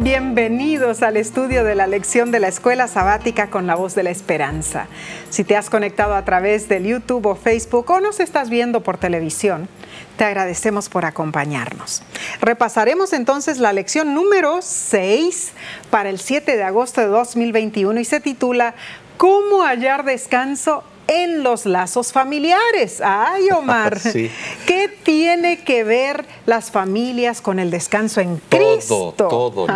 Bienvenidos al estudio de la lección de la escuela sabática con la voz de la esperanza. Si te has conectado a través del YouTube o Facebook o nos estás viendo por televisión, te agradecemos por acompañarnos. Repasaremos entonces la lección número 6 para el 7 de agosto de 2021 y se titula ¿Cómo hallar descanso en los lazos familiares. Ay, Omar, ¿qué tiene que ver las familias con el descanso en Cristo? Todo, todo.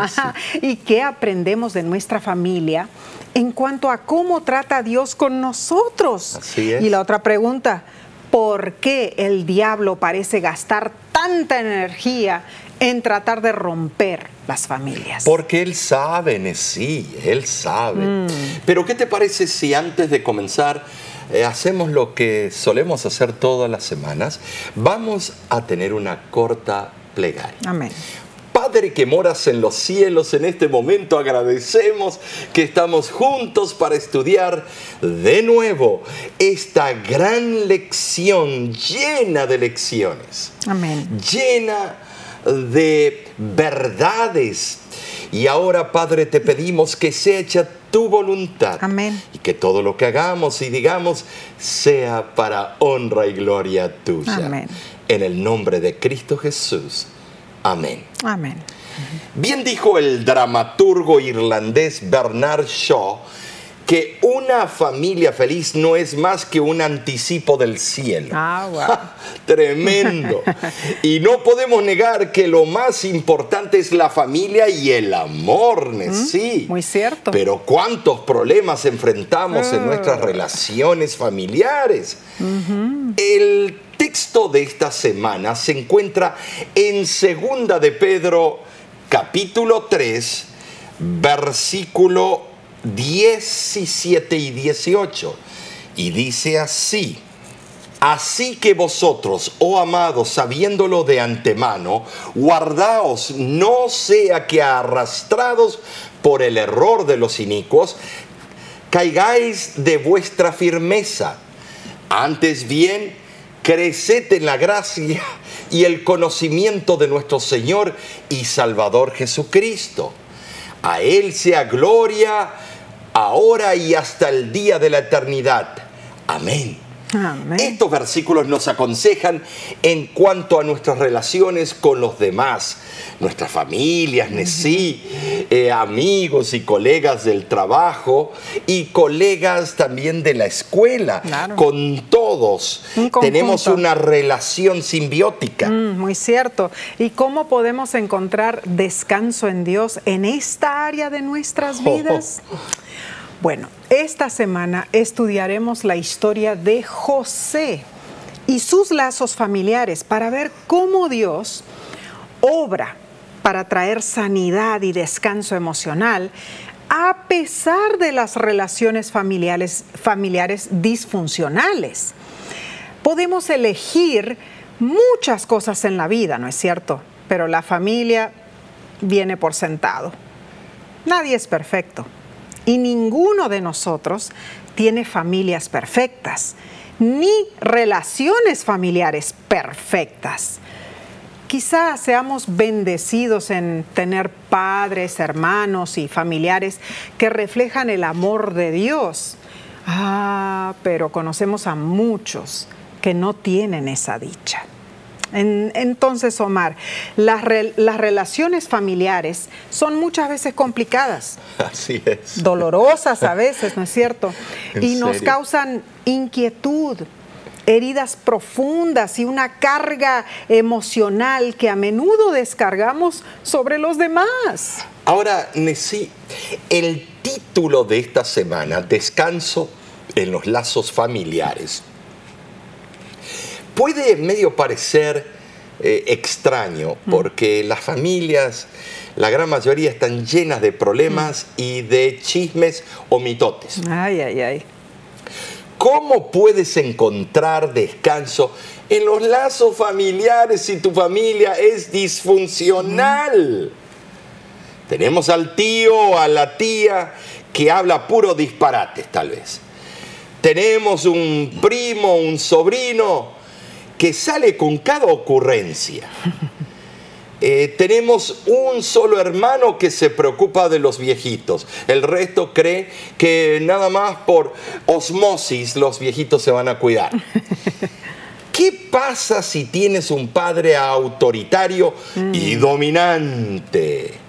¿Y qué aprendemos de nuestra familia en cuanto a cómo trata Dios con nosotros? Así es. Y la otra pregunta, ¿por qué el diablo parece gastar tanta energía en tratar de romper las familias. Porque él sabe, sí, él sabe. Mm. Pero ¿qué te parece si antes de comenzar eh, hacemos lo que solemos hacer todas las semanas, vamos a tener una corta plegaria. Amén. Padre que moras en los cielos, en este momento agradecemos que estamos juntos para estudiar de nuevo esta gran lección llena de lecciones. Amén. Llena de verdades. Y ahora, Padre, te pedimos que se echa tu voluntad. Amén. Y que todo lo que hagamos y digamos sea para honra y gloria tuya. Amén. En el nombre de Cristo Jesús. Amén. Amén. Bien dijo el dramaturgo irlandés Bernard Shaw que una familia feliz no es más que un anticipo del cielo. Ah, Tremendo. y no podemos negar que lo más importante es la familia y el amor, mm, sí. Muy cierto. Pero cuántos problemas enfrentamos en nuestras ah. relaciones familiares. El texto de esta semana se encuentra en Segunda de Pedro, capítulo 3, versículo 17 y 18. Y dice así, así que vosotros, oh amados, sabiéndolo de antemano, guardaos, no sea que arrastrados por el error de los inicuos, caigáis de vuestra firmeza. Antes bien, creced en la gracia y el conocimiento de nuestro Señor y Salvador Jesucristo. A Él sea gloria ahora y hasta el día de la eternidad. Amén. Estos versículos nos aconsejan en cuanto a nuestras relaciones con los demás, nuestras familias, sí, eh, amigos y colegas del trabajo y colegas también de la escuela. Con todos tenemos una relación simbiótica. Mm, muy cierto. ¿Y cómo podemos encontrar descanso en Dios en esta área de nuestras vidas? Bueno, esta semana estudiaremos la historia de José y sus lazos familiares para ver cómo Dios obra para traer sanidad y descanso emocional a pesar de las relaciones familiares, familiares disfuncionales. Podemos elegir muchas cosas en la vida, ¿no es cierto? Pero la familia viene por sentado. Nadie es perfecto. Y ninguno de nosotros tiene familias perfectas, ni relaciones familiares perfectas. Quizás seamos bendecidos en tener padres, hermanos y familiares que reflejan el amor de Dios. Ah, pero conocemos a muchos que no tienen esa dicha entonces, Omar, las, relaciones familiares son muchas veces complicadas. Así es. Dolorosas a veces, ¿no es cierto? Y nos causan inquietud, heridas profundas y una carga emocional que a menudo descargamos sobre los demás. Ahora, Nesí, el título de esta semana, Descanso en los lazos familiares, puede medio parecer eh, extraño, mm. porque las familias, la gran mayoría están llenas de problemas mm. y de chismes o mitotes. Ay, ay, ay. ¿Cómo puedes encontrar descanso en los lazos familiares si tu familia es disfuncional? Mm. Tenemos al tío, a la tía que habla puro disparates tal vez. Tenemos un primo, un sobrino que sale con cada ocurrencia. Eh, tenemos un solo hermano que se preocupa de los viejitos. El resto cree que nada más por osmosis los viejitos se van a cuidar. ¿Qué pasa si tienes un padre autoritario y dominante?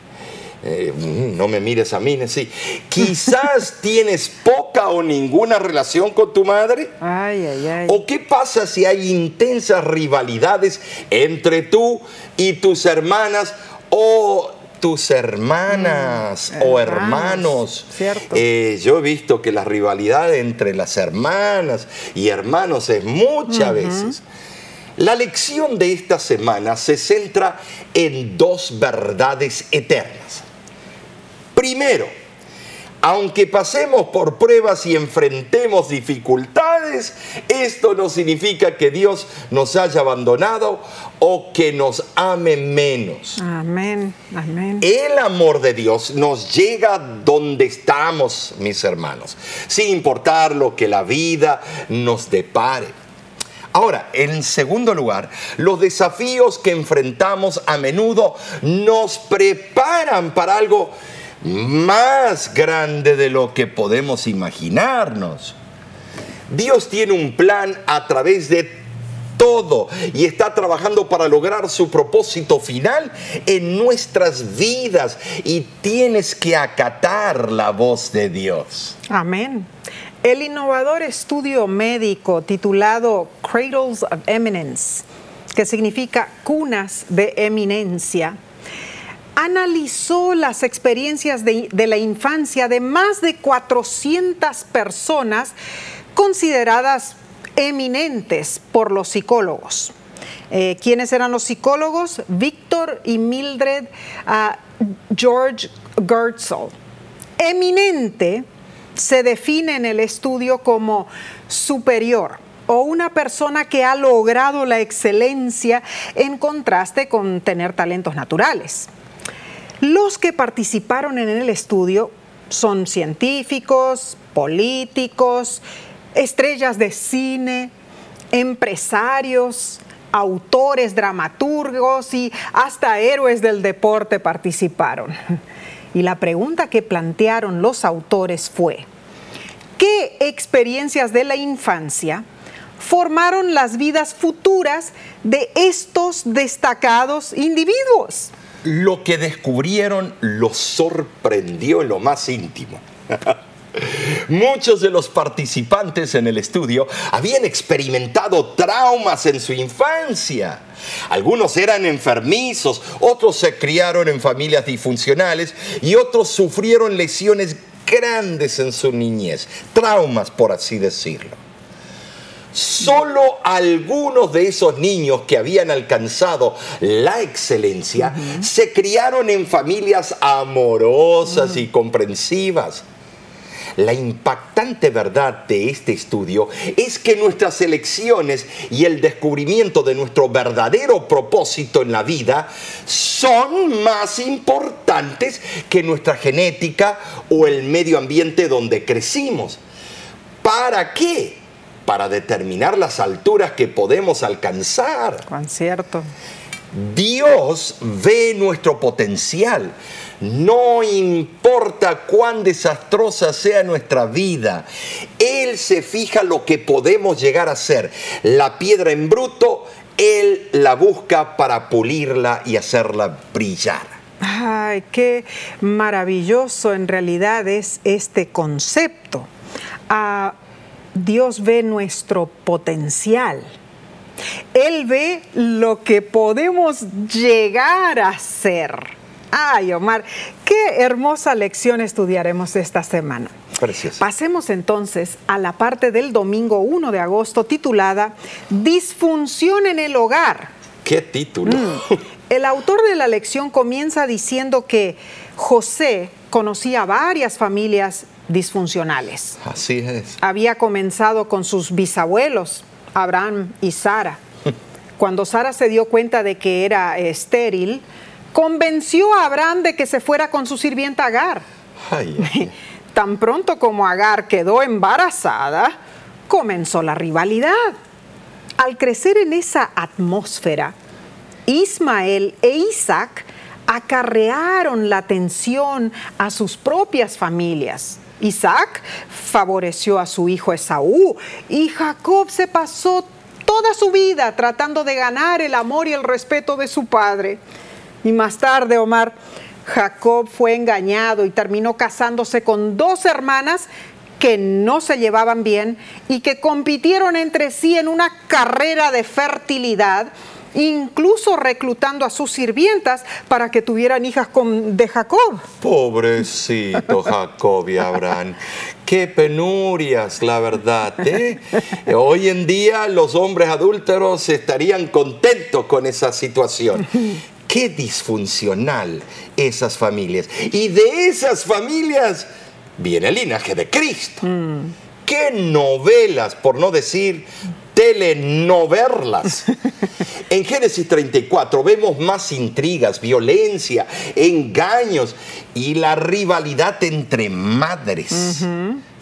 Eh, mm, no me mires a mí, sí. Quizás tienes poca o ninguna relación con tu madre. Ay, ay, ay. ¿O qué pasa si hay intensas rivalidades entre tú y tus hermanas o tus hermanas Mm, o hermanos, hermanos? cierto. Eh, yo he visto que la rivalidad entre las hermanas y hermanos es muchas veces. La lección de esta semana se centra en dos verdades eternas. Primero, aunque pasemos por pruebas y enfrentemos dificultades, esto no significa que Dios nos haya abandonado o que nos ame menos. Amén, amén. El amor de Dios nos llega donde estamos, mis hermanos, sin importar lo que la vida nos depare. Ahora, en segundo lugar, los desafíos que enfrentamos a menudo nos preparan para algo más grande de lo que podemos imaginarnos. Dios tiene un plan a través de todo y está trabajando para lograr su propósito final en nuestras vidas y tienes que acatar la voz de Dios. Amén. El innovador estudio médico titulado Cradles of Eminence, que significa cunas de eminencia, analizó las experiencias de, la infancia de más de 400 personas consideradas eminentes por los psicólogos. Eh, ¿Quiénes eran los psicólogos? Víctor y Mildred ah, George Gertzel. Eminente se define en el estudio como superior o una persona que ha logrado la excelencia en contraste con tener talentos naturales. Los que participaron en el estudio son científicos, políticos, estrellas de cine, empresarios, autores, dramaturgos y hasta héroes del deporte participaron. Y la pregunta que plantearon los autores fue, ¿qué experiencias de la infancia formaron las vidas futuras de estos destacados individuos? Lo que descubrieron los sorprendió en lo más íntimo. Muchos de los participantes en el estudio habían experimentado traumas en su infancia. Algunos eran enfermizos, otros se criaron en familias disfuncionales y otros sufrieron lesiones grandes en su niñez, traumas por así decirlo. Solo algunos de esos niños que habían alcanzado la excelencia se criaron en familias amorosas y comprensivas. La impactante verdad de este estudio es que nuestras elecciones y el descubrimiento de nuestro verdadero propósito en la vida son más importantes que nuestra genética o el medio ambiente donde crecimos. ¿Para qué? Para determinar las alturas que podemos alcanzar. Cuán cierto. Dios ve nuestro potencial. No importa cuán desastrosa sea nuestra vida, Él se fija lo que podemos llegar a ser. La piedra en bruto, Él la busca para pulirla y hacerla brillar. Ay, qué maravilloso en realidad es este concepto. Ah, Dios ve nuestro potencial. Él ve lo que podemos llegar a ser. Ay, Omar, qué hermosa lección estudiaremos esta semana. Precioso. Pasemos entonces a la parte del domingo 1 de agosto titulada Disfunción en el hogar. ¿Qué título? El autor de la lección comienza diciendo que José conocía varias familias disfuncionales. Así es. Había comenzado con sus bisabuelos, Abraham y Sara. Cuando Sara se dio cuenta de que era estéril, convenció a Abraham de que se fuera con su sirvienta Agar. Ay, ay, Tan pronto como Agar quedó embarazada, comenzó la rivalidad. Al crecer en esa atmósfera, Ismael e Isaac acarrearon la atención a sus propias familias. Isaac favoreció a su hijo Esaú y Jacob se pasó toda su vida tratando de ganar el amor y el respeto de su padre. Y más tarde, Omar, Jacob fue engañado y terminó casándose con dos hermanas que no se llevaban bien y que compitieron entre sí en una carrera de fertilidad incluso reclutando a sus sirvientas para que tuvieran hijas con, de Jacob. Pobrecito Jacob y Abraham. Qué penurias, la verdad. ¿eh? Hoy en día los hombres adúlteros estarían contentos con esa situación. Qué disfuncional esas familias. Y de esas familias viene el linaje de Cristo. Mm. Qué novelas, por no decir telenoverlas. En Génesis 34 vemos más intrigas, violencia, engaños y la rivalidad entre madres.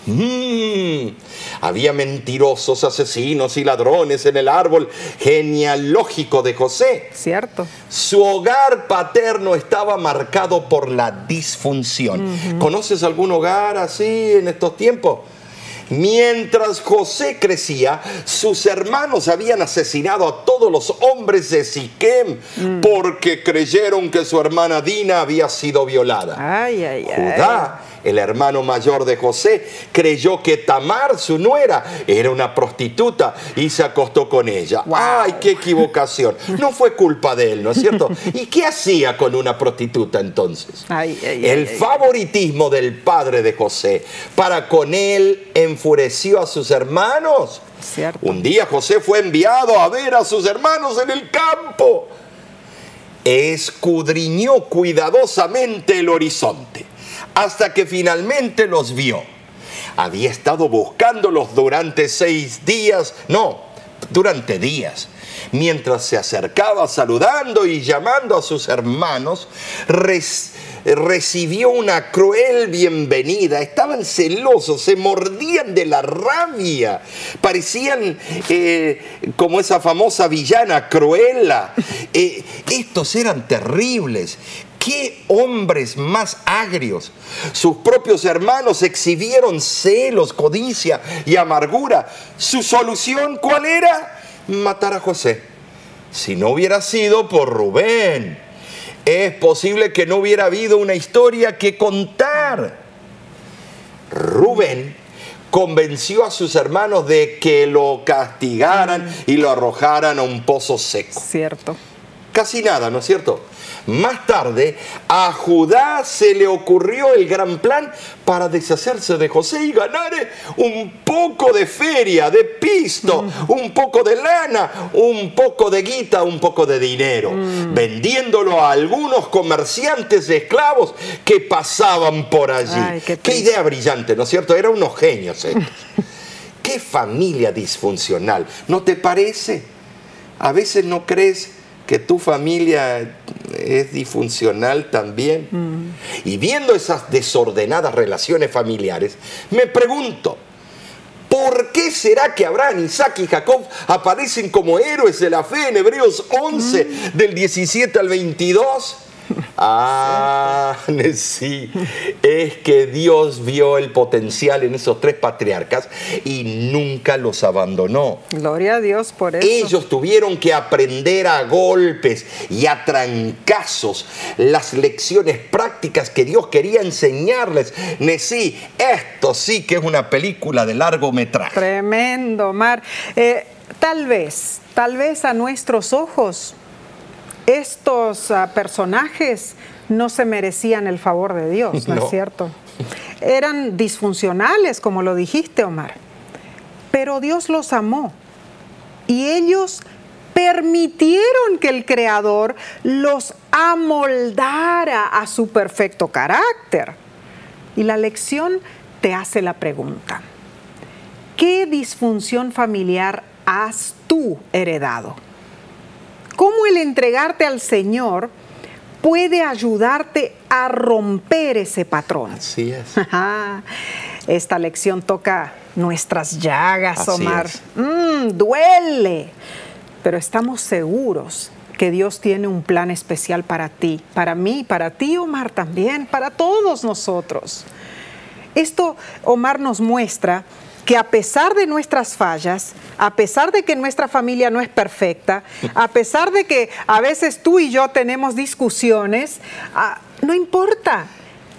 Mm. Había mentirosos, asesinos y ladrones en el árbol genealógico de José. Cierto. Su hogar paterno estaba marcado por la disfunción. ¿Conoces algún hogar así en estos tiempos? Mientras José crecía, sus hermanos habían asesinado a todos los hombres de Siquem mm. porque creyeron que su hermana Dina había sido violada. Ay, ay, Judá el hermano mayor de José, creyó que Tamar, su nuera, era una prostituta y se acostó con ella. ¡Ay, qué equivocación! No fue culpa de él, ¿no es cierto? ¿Y qué hacía con una prostituta entonces? el favoritismo del padre de José para con él enfureció a sus hermanos. Un día José fue enviado a ver a sus hermanos en el campo. Escudriñó cuidadosamente el horizonte hasta que finalmente los vio. Había estado buscándolos durante seis días, no, durante días. Mientras se acercaba saludando y llamando a sus hermanos, recibió una cruel bienvenida. Estaban celosos, se mordían de la rabia. Parecían eh, como esa famosa villana Cruella. Eh, estos eran terribles. ¿Qué hombres más agrios? Sus propios hermanos exhibieron celos, codicia y amargura. ¿Su solución cuál era? Matar a José. Si no hubiera sido por Rubén, es posible que no hubiera habido una historia que contar. Rubén convenció a sus hermanos de que lo castigaran y lo arrojaran a un pozo seco. Cierto. Casi nada, ¿no es cierto? Más tarde, a Judá se le ocurrió el gran plan para deshacerse de José y ganar un poco de feria, de pisto, mm. un poco de lana, un poco de guita, un poco de dinero, mm. vendiéndolo a algunos comerciantes de esclavos que pasaban por allí. qué, idea brillante, ¿no es cierto? Eran unos genios qué familia disfuncional, ¿no te parece? A veces no crees que tu familia es disfuncional también. Mm. Y viendo esas desordenadas relaciones familiares, me pregunto, ¿por qué será que Abraham, Isaac y Jacob aparecen como héroes de la fe en Hebreos 11 mm. del 17 al 22? Ah, sí. Es que Dios vio el potencial en esos tres patriarcas y nunca los abandonó. Gloria a Dios por eso. Ellos tuvieron que aprender a golpes y a trancazos las lecciones prácticas que Dios quería enseñarles. Sí, esto sí que es una película de largometraje. Tremendo, Mar. Eh, tal vez, tal vez a nuestros ojos estos ah, personajes no se merecían el favor de Dios, ¿no, es cierto? Eran disfuncionales, como lo dijiste, Omar. Pero Dios los amó y ellos permitieron que el Creador los amoldara a su perfecto carácter. Y la lección te hace la pregunta, ¿qué disfunción familiar has tú heredado? Cómo el entregarte al Señor puede ayudarte a romper ese patrón. Así es. Esta lección toca nuestras llagas, Omar. Mm, duele, pero estamos seguros que Dios tiene un plan especial para ti, para mí, para ti, Omar, también, para todos nosotros. Esto, Omar, nos muestra que a pesar de nuestras fallas, a pesar de que nuestra familia no es perfecta, a pesar de que a veces tú y yo tenemos discusiones, ah, no importa.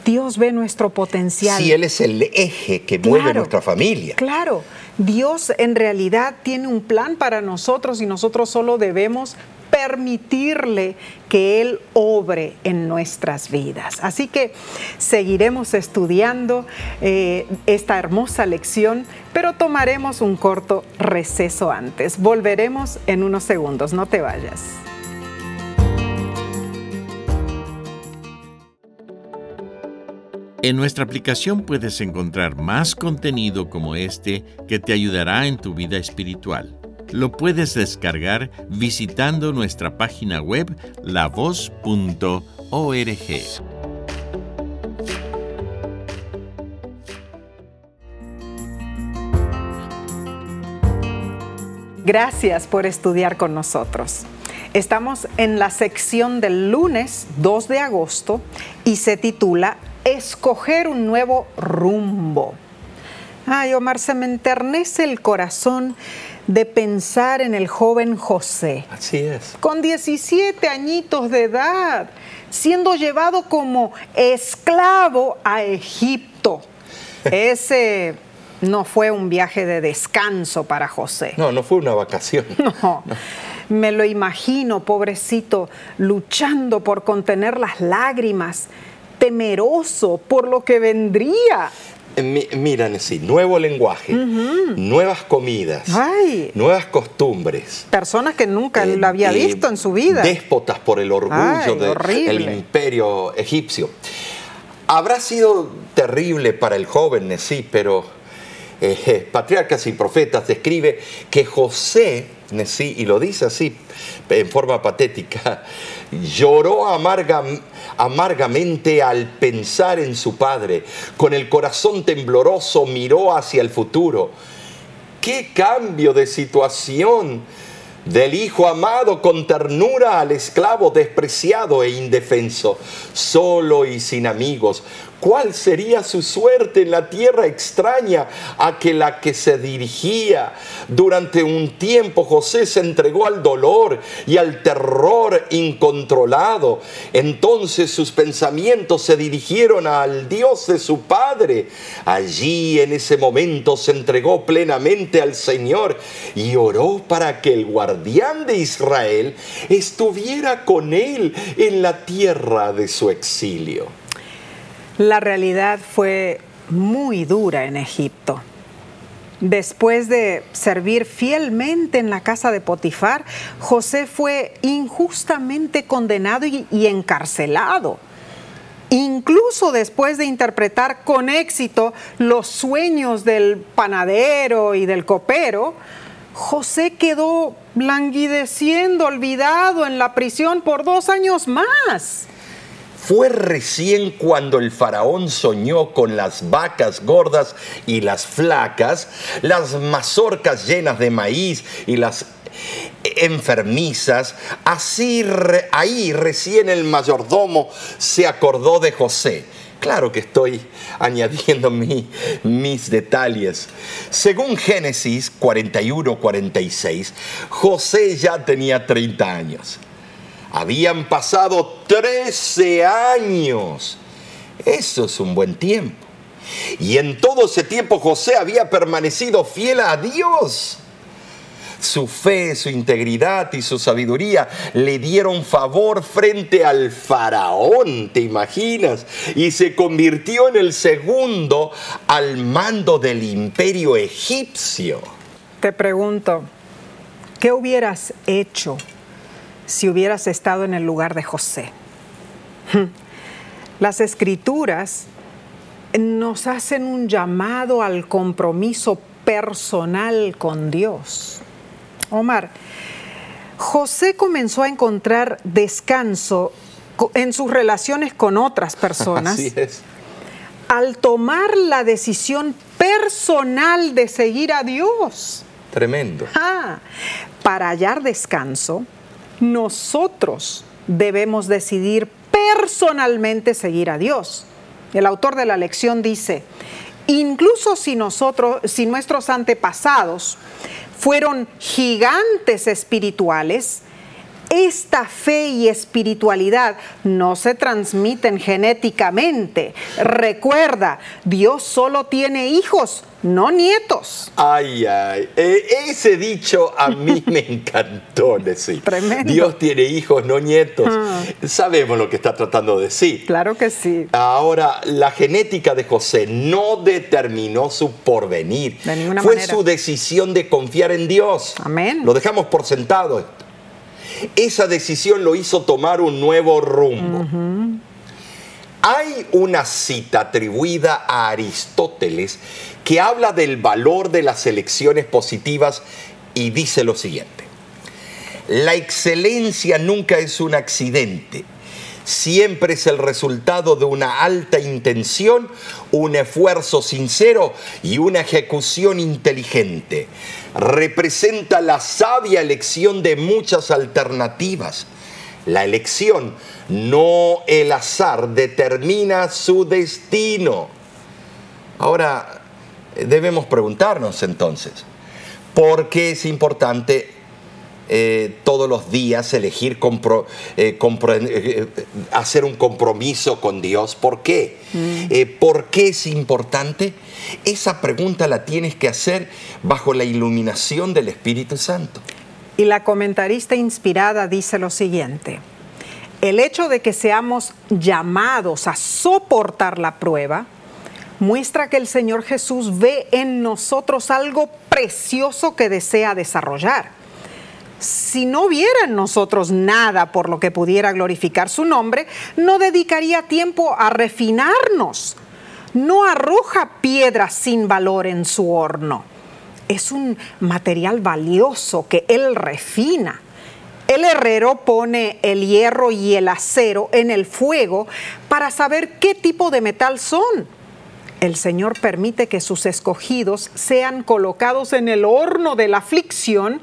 Dios ve nuestro potencial. Si Él es el eje que mueve nuestra familia. Claro, Dios en realidad tiene un plan para nosotros y nosotros solo debemos permitirle que Él obre en nuestras vidas. Así que seguiremos estudiando eh, esta hermosa lección, pero tomaremos un corto receso antes. Volveremos en unos segundos, no te vayas. En nuestra aplicación puedes encontrar más contenido como este que te ayudará en tu vida espiritual. Lo puedes descargar visitando nuestra página web lavoz.org. Gracias por estudiar con nosotros. Estamos en la sección del lunes 2 de agosto y se titula escoger un nuevo rumbo. Ay, Omar, se me enternece el corazón de pensar en el joven José. Así es. Con 17 añitos de edad, siendo llevado como esclavo a Egipto. Ese no fue un viaje de descanso para José. No, no fue una vacación. no. Me lo imagino, pobrecito, luchando por contener las lágrimas, temeroso por lo que vendría. Eh, miran sí, nuevo lenguaje, nuevas comidas, nuevas costumbres. Personas que nunca lo había eh, visto en su vida. Déspotas por el orgullo del imperio egipcio. Habrá sido terrible para el joven sí, pero eh, Patriarcas y Profetas describe que José, sí, y lo dice así en forma patética, lloró amargamente al pensar en su padre. Con el corazón tembloroso miró hacia el futuro. ¡Qué cambio de situación! Del hijo amado con ternura al esclavo despreciado e indefenso, solo y sin amigos, ¿Cuál sería su suerte en la tierra extraña a que la que se dirigía? Durante un tiempo José se entregó al dolor y al terror incontrolado. Entonces sus pensamientos se dirigieron al Dios de su padre. Allí en ese momento se entregó plenamente al Señor y oró para que el guardián de Israel estuviera con él en la tierra de su exilio. La realidad fue muy dura en Egipto. Después de servir fielmente en la casa de Potifar, José fue injustamente condenado y, encarcelado. Incluso después de interpretar con éxito los sueños del panadero y del copero, José quedó languideciendo, olvidado en la prisión por dos años más. Fue recién cuando el faraón soñó con las vacas gordas y las flacas, las mazorcas llenas de maíz y las enfermizas. Así ahí recién el mayordomo se acordó de José. Claro que estoy añadiendo mis detalles. Según Génesis 41-46, José ya tenía 30 años. Habían pasado 13 años. Eso es un buen tiempo. Y en todo ese tiempo José había permanecido fiel a Dios. Su fe, su integridad y su sabiduría le dieron favor frente al faraón, ¿te imaginas? Y se convirtió en el segundo al mando del imperio egipcio. Te pregunto, ¿qué hubieras hecho si hubieras estado en el lugar de José. Las escrituras nos hacen un llamado al compromiso personal con Dios. Omar, José comenzó a encontrar descanso en sus relaciones con otras personas. Así es. Al tomar la decisión personal de seguir a Dios. Tremendo. Ah, para hallar descanso, nosotros debemos decidir personalmente seguir a Dios. El autor de la lección dice, incluso si nosotros, si nuestros antepasados fueron gigantes espirituales, esta fe y espiritualidad no se transmiten genéticamente. Recuerda, Dios solo tiene hijos, no nietos. Ay, ay, e, ese dicho a mí me encantó decir. Tremendo. Dios tiene hijos, no nietos. Ah. Sabemos lo que está tratando de decir. Claro que sí. Ahora, la genética de José no determinó su porvenir. De ninguna Fue manera. su decisión de confiar en Dios. Amén. Lo dejamos por sentado. Esa decisión lo hizo tomar un nuevo rumbo. Hay una cita atribuida a Aristóteles que habla del valor de las elecciones positivas y dice lo siguiente. La excelencia nunca es un accidente, siempre es el resultado de una alta intención, un esfuerzo sincero y una ejecución inteligente. Representa la sabia elección de muchas alternativas. La elección, no el azar, determina su destino. Ahora, eh, debemos preguntarnos entonces, ¿por qué es importante eh, todos los días elegir compro- eh, compro- eh, hacer un compromiso con Dios? ¿Por qué? Eh, ¿Por qué es importante? Esa pregunta la tienes que hacer bajo la iluminación del Espíritu Santo. Y la comentarista inspirada dice lo siguiente, el hecho de que seamos llamados a soportar la prueba muestra que el Señor Jesús ve en nosotros algo precioso que desea desarrollar. Si no viera en nosotros nada por lo que pudiera glorificar su nombre, no dedicaría tiempo a refinarnos. No arroja piedras sin valor en su horno. Es un material valioso que Él refina. El herrero pone el hierro y el acero en el fuego para saber qué tipo de metal son. El Señor permite que sus escogidos sean colocados en el horno de la aflicción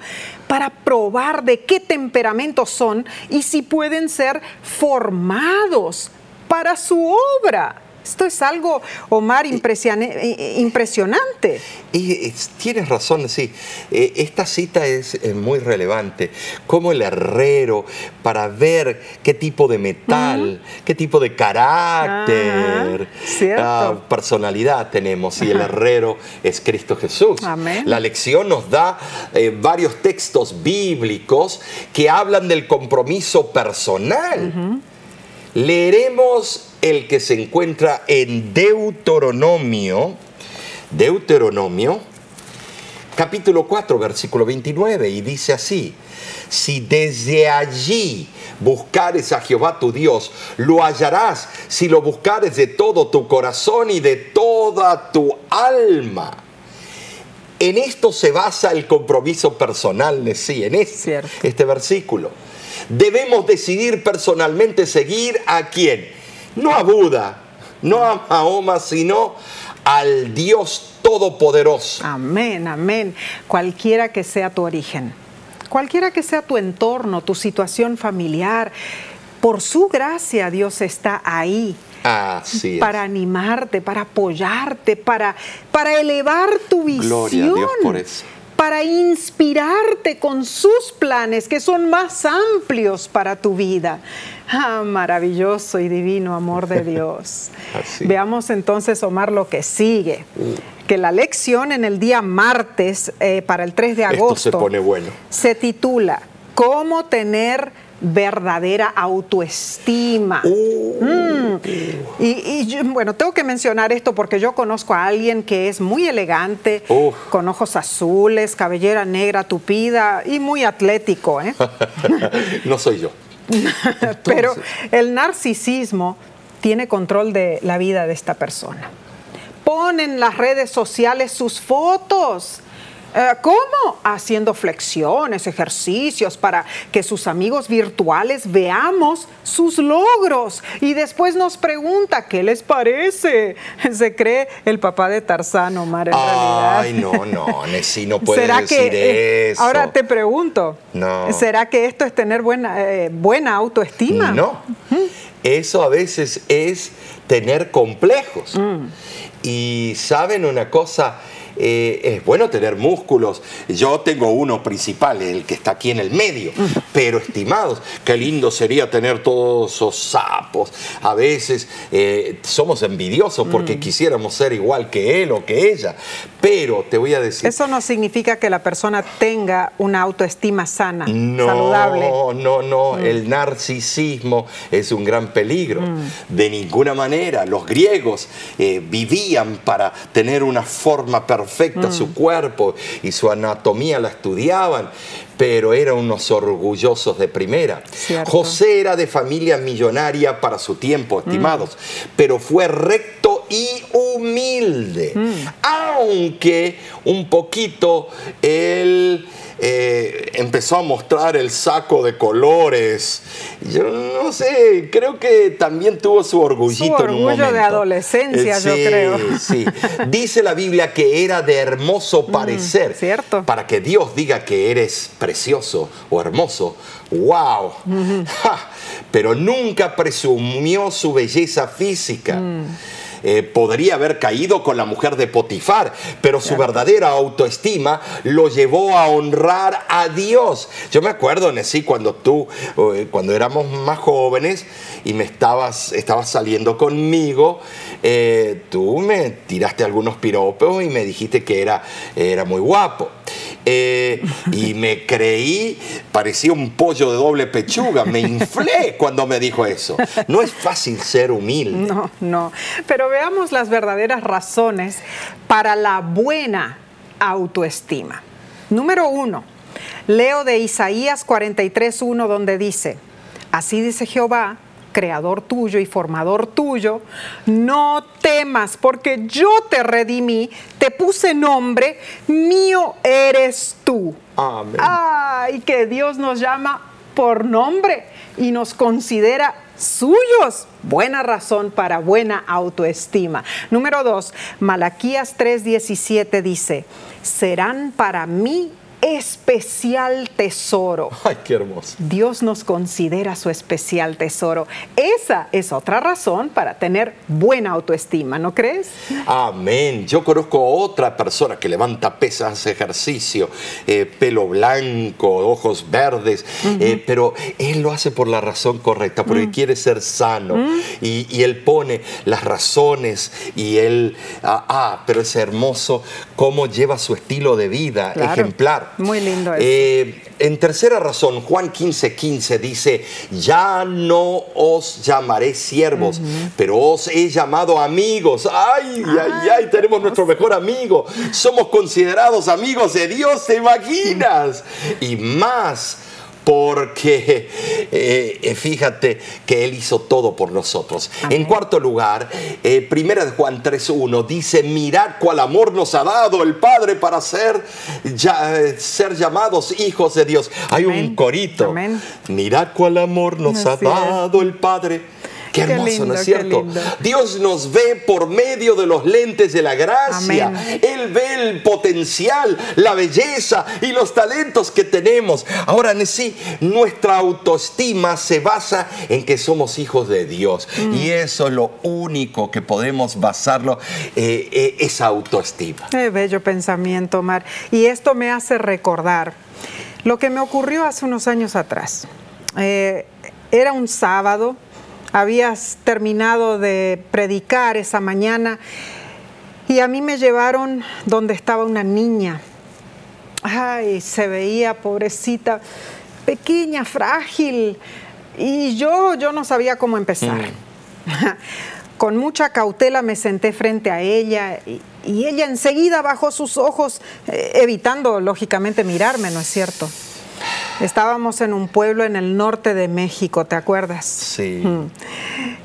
para probar de qué temperamento son y si pueden ser formados para su obra. Esto es algo, Omar, eh, impresionante. Y es- tienes razón, sí. Eh, esta cita es eh, muy relevante. Como el herrero, para ver qué tipo de metal, qué tipo de carácter, Ah, ah, personalidad tenemos. Y el herrero es Cristo Jesús. Amén. La lección nos da eh, varios textos bíblicos que hablan del compromiso personal. Leeremos el que se encuentra en Deuteronomio, Deuteronomio, capítulo 4, versículo 29, y dice así, si desde allí buscares a Jehová tu Dios, lo hallarás si lo buscares de todo tu corazón y de toda tu alma. En esto se basa el compromiso personal de sí, en este, este versículo. Debemos decidir personalmente seguir a quién. No a Buda, no a Mahoma, sino al Dios Todopoderoso. Amén, amén. Cualquiera que sea tu origen, cualquiera que sea tu entorno, tu situación familiar, por su gracia Dios está ahí Así es. para animarte, para apoyarte, para, para elevar tu visión. Gloria a Dios por eso. Para inspirarte con sus planes que son más amplios para tu vida. Ah, maravilloso y divino amor de Dios. Veamos entonces, Omar, lo que sigue. Que la lección en el día martes, eh, para el 3 de Esto agosto, se pone bueno. se titula ¿Cómo tener verdadera autoestima? Mm. Y, bueno, tengo que mencionar esto porque yo conozco a alguien que es muy elegante, con ojos azules, cabellera negra tupida y muy atlético. ¿eh? no soy yo. Pero el narcisismo tiene control de la vida de esta persona. Pone en las redes sociales sus fotos ¿Cómo? Haciendo flexiones, ejercicios para que sus amigos virtuales veamos sus logros. Y después nos pregunta, ¿qué les parece? Se cree el papá de Tarzán, Omar, en realidad. Ay, no, no, Nessie no puede ¿Será decir que, eh, eso. Ahora te pregunto, No. ¿será que esto es tener buena, eh, buena autoestima? No. Eso a veces es tener complejos. Mm. Y saben una cosa, Eh, es bueno tener músculos. Yo tengo uno principal, el que está aquí en el medio. Mm. Pero estimados, qué lindo sería tener todos esos sapos. A veces eh, somos envidiosos porque Mm. quisiéramos ser igual que él o que ella. Pero te voy a decir, Eso no significa que la persona tenga una autoestima sana, No, saludable. no, no. El narcisismo es un gran peligro. De ninguna manera. Los griegos eh, vivían para tener una forma perfecta su cuerpo y su anatomía la estudiaban, pero eran unos orgullosos de primera. Cierto. José era de familia millonaria para su tiempo, estimados, pero fue recto y humilde. Aunque un poquito él eh, empezó a mostrar el saco de colores. Yo no sé, creo que también tuvo su orgullito Su en un orgullo de momento. Eh, adolescencia, yo sí, creo. Sí, dice la Biblia que era de hermoso parecer. cierto. Para que Dios diga que eres precioso o hermoso. ¡Wow! Ja, Pero nunca presumió su belleza física. Mm. Eh, podría haber caído con la mujer de Potifar, pero su verdadera autoestima lo llevó a honrar a Dios. Yo me acuerdo, Nesí, cuando tú, eh, cuando éramos más jóvenes y me estabas, estabas saliendo conmigo, eh, tú me tiraste algunos piropos y me dijiste que era, era muy guapo. Eh, y me creí, parecía un pollo de doble pechuga, me inflé cuando me dijo eso. No es fácil ser humilde. No, no. Pero veamos las verdaderas razones para la buena autoestima. Número uno, leo de Isaías 43.1 donde dice, así dice Jehová, creador tuyo y formador tuyo, no temas porque yo te redimí, te puse nombre, mío eres tú. Amén. Ay, que Dios nos llama por nombre y nos considera suyos. Buena razón para buena autoestima. Número dos, Malaquías 3:17 dice, serán para mí especial tesoro. Ay, qué hermoso. Dios nos considera su especial tesoro. Esa es otra razón para tener buena autoestima, ¿no crees? Amén. Yo conozco a otra persona que levanta pesas, hace ejercicio, eh, pelo blanco, ojos verdes, eh, pero él lo hace por la razón correcta, porque Mm. quiere ser sano. y, y él pone las razones y él, ah, ah, pero es hermoso cómo lleva su estilo de vida Claro. ejemplar. Muy lindo eso. Eh, en tercera razón, Juan 15, 15 dice, ya no os llamaré siervos, pero os he llamado amigos. Ay, ay, ay, tenemos nuestro mejor amigo. Somos considerados amigos de Dios, ¿te imaginas? Y más. Porque eh, eh, fíjate que Él hizo todo por nosotros. En cuarto lugar, eh, primera de Juan 3.1 dice, mirad cuál amor nos ha dado el Padre para ser, ya- eh, ser llamados hijos de Dios. Hay un corito. Amén. Mirad cuál amor nos ha es. dado el Padre. Qué Qué hermoso, lindo, ¿no es cierto? Dios nos ve por medio de los lentes de la gracia. Amén. Él ve el potencial, la belleza y los talentos que tenemos. Ahora, sí, nuestra autoestima se basa en que somos hijos de Dios. Mm. Y eso es lo único que podemos basarlo, eh, eh, esa autoestima. Qué bello pensamiento, Omar. Y esto me hace recordar lo que me ocurrió hace unos años atrás. Eh, era un sábado, habías terminado de predicar esa mañana y a mí me llevaron donde estaba una niña. Ay, se veía pobrecita, pequeña, frágil. Y yo, yo no sabía cómo empezar. Con mucha cautela me senté frente a ella y, y ella enseguida bajó sus ojos, eh, evitando lógicamente mirarme, ¿no es cierto? Estábamos en un pueblo en el norte de México, ¿te acuerdas? Sí.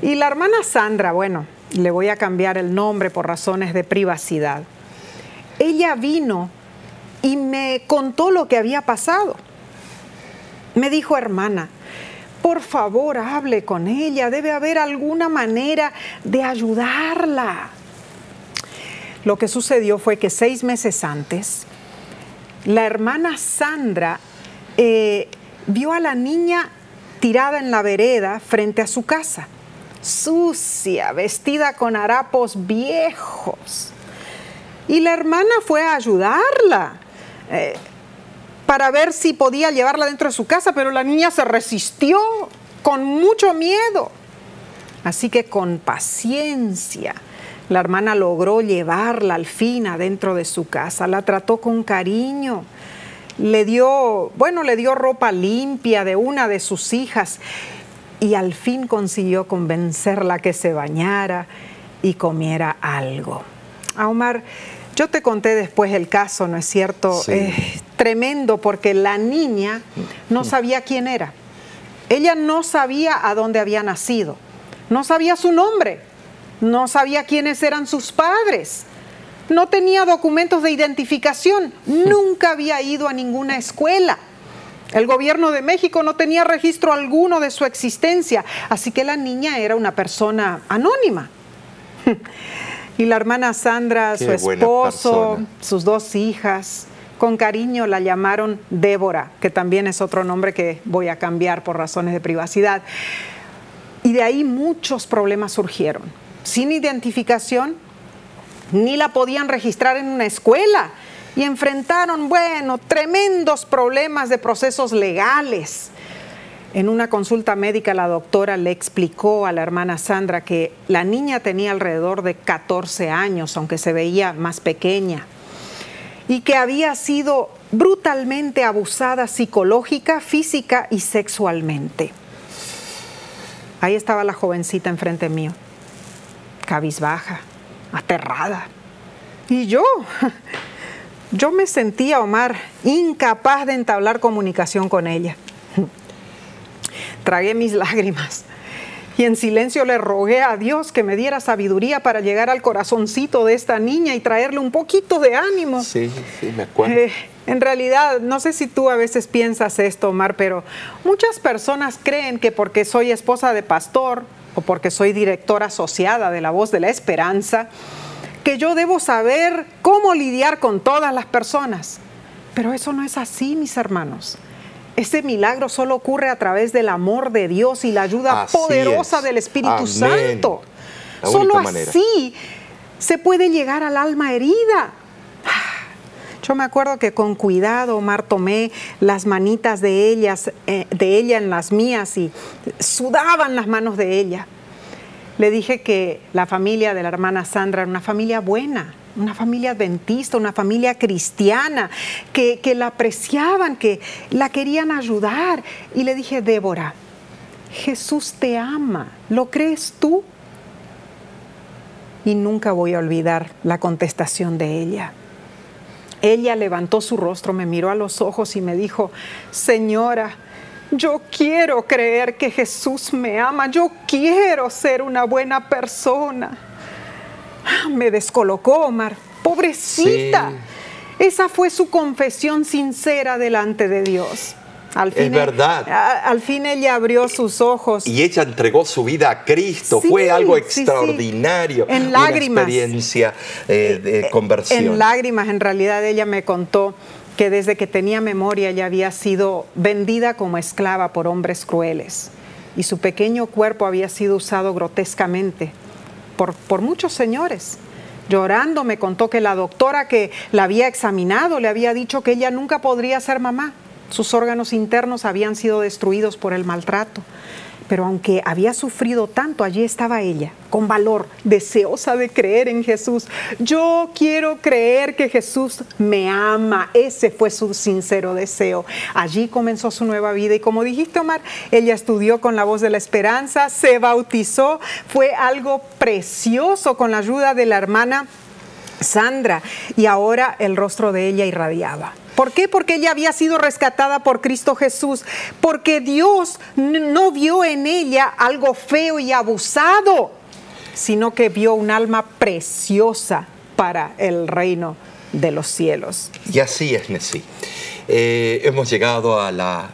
Y la hermana Sandra, bueno, le voy a cambiar el nombre por razones de privacidad. Ella vino y me contó lo que había pasado. Me dijo, hermana, por favor hable con ella, debe haber alguna manera de ayudarla. Lo que sucedió fue que seis meses antes, la hermana Sandra eh, vio a la niña tirada en la vereda frente a su casa, sucia, vestida con harapos viejos. Y la hermana fue a ayudarla. Eh, para ver si podía llevarla dentro de su casa, pero la niña se resistió con mucho miedo. Así que con paciencia, la hermana logró llevarla al fin adentro de su casa, la trató con cariño, le dio, bueno, le dio ropa limpia de una de sus hijas y al fin consiguió convencerla que se bañara y comiera algo. A Omar, yo te conté después el caso, ¿no es cierto? Es tremendo porque la niña no sabía quién era. Ella no sabía a dónde había nacido, no sabía su nombre, no sabía quiénes eran sus padres, no tenía documentos de identificación, nunca había ido a ninguna escuela. El gobierno de México no tenía registro alguno de su existencia, así que la niña era una persona anónima. Y la hermana Sandra, su esposo, sus dos hijas, con cariño la llamaron Débora, que también es otro nombre que voy a cambiar por razones de privacidad. Y de ahí muchos problemas surgieron. Sin identificación, ni la podían registrar en una escuela. Y enfrentaron, bueno, tremendos problemas de procesos legales. En una consulta médica la doctora le explicó a la hermana Sandra que la niña tenía alrededor de 14 años, aunque se veía más pequeña, y que había sido brutalmente abusada psicológica, física y sexualmente. Ahí estaba la jovencita enfrente mío, cabizbaja, aterrada. Y yo, yo me sentía, Omar, incapaz de entablar comunicación con ella. Tragué mis lágrimas y en silencio le rogué a Dios que me diera sabiduría para llegar al corazoncito de esta niña y traerle un poquito de ánimo. Sí, sí, me acuerdo. Eh, en realidad, no sé si tú a veces piensas esto, Omar, pero muchas personas creen que porque soy esposa de pastor o porque soy directora asociada de La Voz de la Esperanza, que yo debo saber cómo lidiar con todas las personas. Pero eso no es así, mis hermanos. Ese milagro solo ocurre a través del amor de Dios y la ayuda poderosa del Espíritu Santo. solo así se puede llegar al alma herida. Yo me acuerdo que con cuidado, Omar, tomé las manitas de, ellas, eh, de ella en las mías y sudaban las manos de ella. Le dije que la familia de la hermana Sandra era una familia buena, una familia adventista, una familia cristiana, que, la apreciaban, que la querían ayudar. Y le dije, Débora, Jesús te ama, ¿lo crees tú? Y nunca voy a olvidar la contestación de ella. Ella levantó su rostro, me miró a los ojos y me dijo, Señora, yo quiero creer que Jesús me ama, yo quiero ser una buena persona. Me descolocó, Omar. Pobrecita. Esa fue su confesión sincera delante de Dios. Al fin es verdad. al fin ella abrió sus ojos. Y ella entregó su vida a Cristo. Fue algo extraordinario. En lágrimas. Una experiencia eh, de eh, conversión. En lágrimas, en realidad ella me contó que desde que tenía memoria ella había sido vendida como esclava por hombres crueles y su pequeño cuerpo había sido usado grotescamente por, muchos señores. Llorando me contó que la doctora que la había examinado le había dicho que ella nunca podría ser mamá. Sus órganos internos habían sido destruidos por el maltrato. Pero aunque había sufrido tanto, allí estaba ella, con valor, deseosa de creer en Jesús. Yo quiero creer que Jesús me ama. Ese fue su sincero deseo. Allí comenzó su nueva vida y como dijiste, Omar, ella estudió con la voz de la esperanza, se bautizó. Fue algo precioso con la ayuda de la hermana Sandra y ahora el rostro de ella irradiaba. ¿Por qué? Porque ella había sido rescatada por Cristo Jesús, porque Dios no vio en ella algo feo y abusado, sino que vio un alma preciosa para el reino de los cielos. Y así es, Nessie. Eh, hemos llegado a la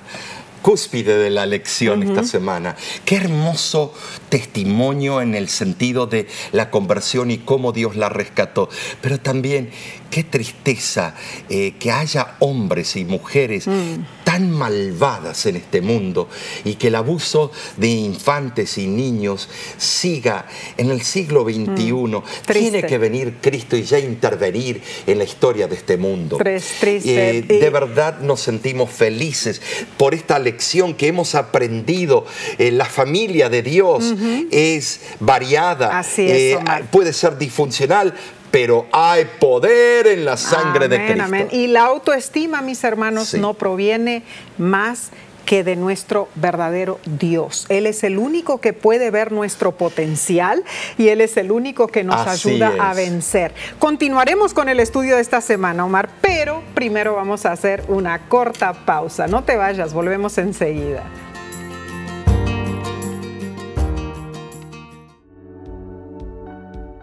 cúspide de la lección esta semana. Qué hermoso testimonio en el sentido de la conversión y cómo Dios la rescató. Pero también qué tristeza eh, que haya hombres y mujeres mm. tan malvadas en este mundo y que el abuso de infantes y niños siga en el siglo XXI. Mm. Tiene que venir Cristo y ya intervenir en la historia de este mundo. Triste. de verdad nos sentimos felices por esta lección que hemos aprendido. Eh, la familia de Dios es variada, Así es, eh, puede ser disfuncional, pero hay poder en la sangre de Cristo. Amén. Y la autoestima, mis hermanos, no proviene más que de nuestro verdadero Dios. Él es el único que puede ver nuestro potencial y Él es el único que nos ayuda a vencer. Continuaremos con el estudio de esta semana, Omar, pero primero vamos a hacer una corta pausa. No te vayas, volvemos enseguida.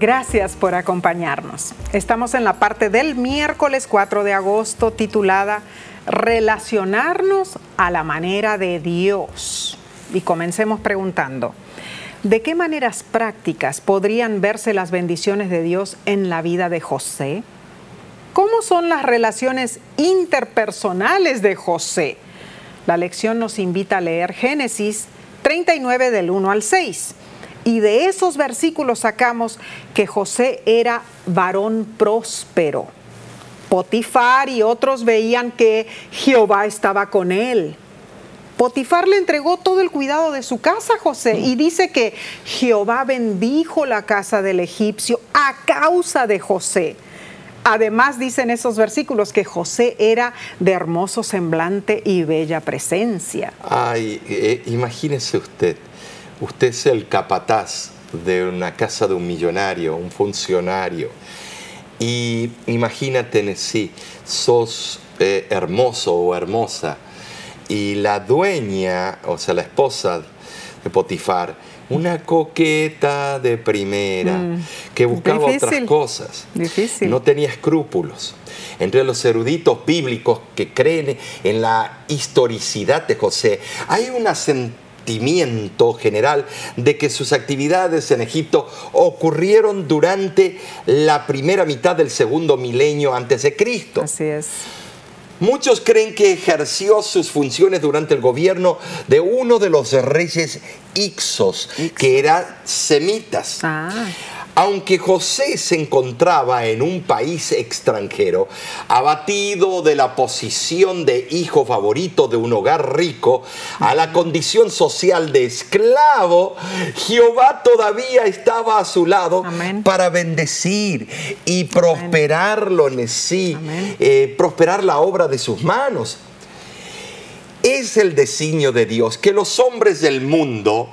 Gracias por acompañarnos. Estamos en la parte del miércoles 4 de agosto titulada Relacionarnos a la manera de Dios. Y comencemos preguntando, ¿de qué maneras prácticas podrían verse las bendiciones de Dios en la vida de José? ¿Cómo son las relaciones interpersonales de José? La lección nos invita a leer Génesis 39 del 1 al 6 y de esos versículos sacamos que José era varón próspero. Potifar y otros veían que Jehová estaba con él. Potifar le entregó todo el cuidado de su casa a José y dice que Jehová bendijo la casa del egipcio a causa de José. Además dicen esos versículos que José era de hermoso semblante y bella presencia. Ay, eh, imagínese usted, usted es el capataz de una casa de un millonario, un funcionario. Y imagínate, sí, sos eh, hermoso o hermosa. Y la dueña, o sea, la esposa de Potifar, una coqueta de primera, mm. que buscaba otras cosas. Difícil. No tenía escrúpulos. Entre los eruditos bíblicos que creen en la historicidad de José, hay una general de que sus actividades en Egipto ocurrieron durante la primera mitad del segundo milenio antes de Cristo. Así es. Muchos creen que ejerció sus funciones durante el gobierno de uno de los reyes Ixos, que era semitas. Ah aunque José se encontraba en un país extranjero, abatido de la posición de hijo favorito de un hogar rico a la condición social de esclavo, Jehová todavía estaba a su lado para bendecir y prosperarlo en sí, eh, prosperar la obra de sus manos. Es el designio de Dios que los hombres del mundo,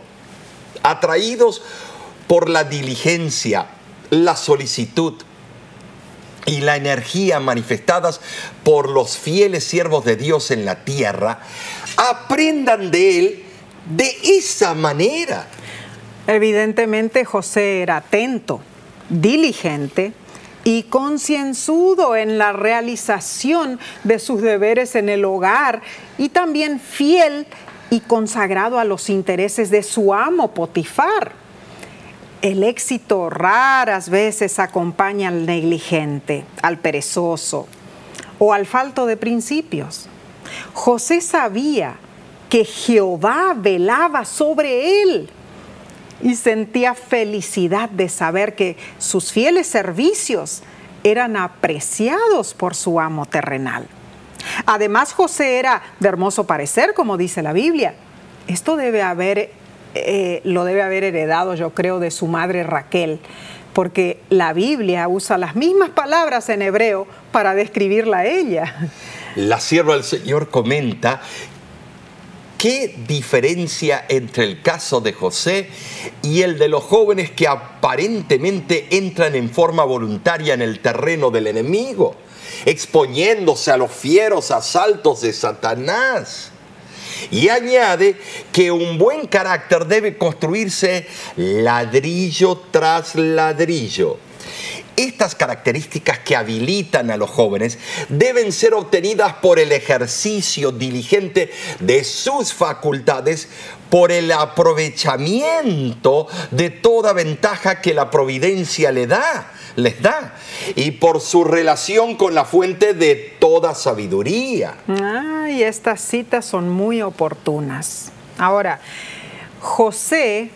atraídos por la diligencia, la solicitud y la energía manifestadas por los fieles siervos de Dios en la tierra, aprendan de Él de esa manera. Evidentemente José era atento, diligente y concienzudo en la realización de sus deberes en el hogar y también fiel y consagrado a los intereses de su amo Potifar. El éxito raras veces acompaña al negligente, al perezoso o al falto de principios. José sabía que Jehová velaba sobre él y sentía felicidad de saber que sus fieles servicios eran apreciados por su amo terrenal. Además, José era de hermoso parecer, como dice la Biblia. Esto debe haber eh, lo debe haber heredado, yo creo, de su madre Raquel, porque la Biblia usa las mismas palabras en hebreo para describirla a ella. La sierva del Señor comenta ¿Qué diferencia entre el caso de José y el de los jóvenes que aparentemente entran en forma voluntaria en el terreno del enemigo, exponiéndose a los fieros asaltos de Satanás? Y añade que un buen carácter debe construirse ladrillo tras ladrillo. Estas características que habilitan a los jóvenes deben ser obtenidas por el ejercicio diligente de sus facultades, por el aprovechamiento de toda ventaja que la providencia le da, les da, y por su relación con la fuente de toda sabiduría. Ay, estas citas son muy oportunas. Ahora, José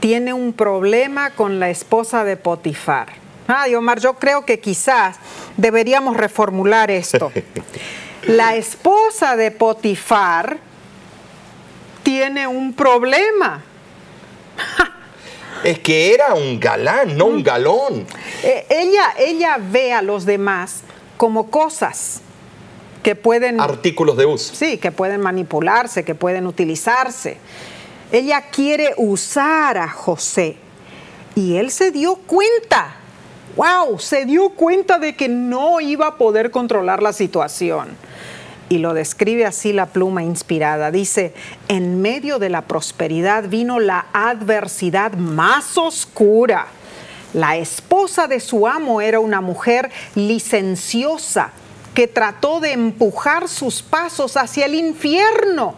tiene un problema con la esposa de Potifar. Ay, Omar, yo creo que quizás deberíamos reformular esto. La esposa de Potifar tiene un problema. Es que era un galán, no un mm. galón. Eh, ella, ella ve a los demás como cosas que pueden... Artículos de uso. Sí, que pueden manipularse, que pueden utilizarse. Ella quiere usar a José y él se dio cuenta wow, se dio cuenta de que no iba a poder controlar la situación. Y lo describe así la pluma inspirada. Dice, en medio de la prosperidad vino la adversidad más oscura. La esposa de su amo era una mujer licenciosa que trató de empujar sus pasos hacia el infierno.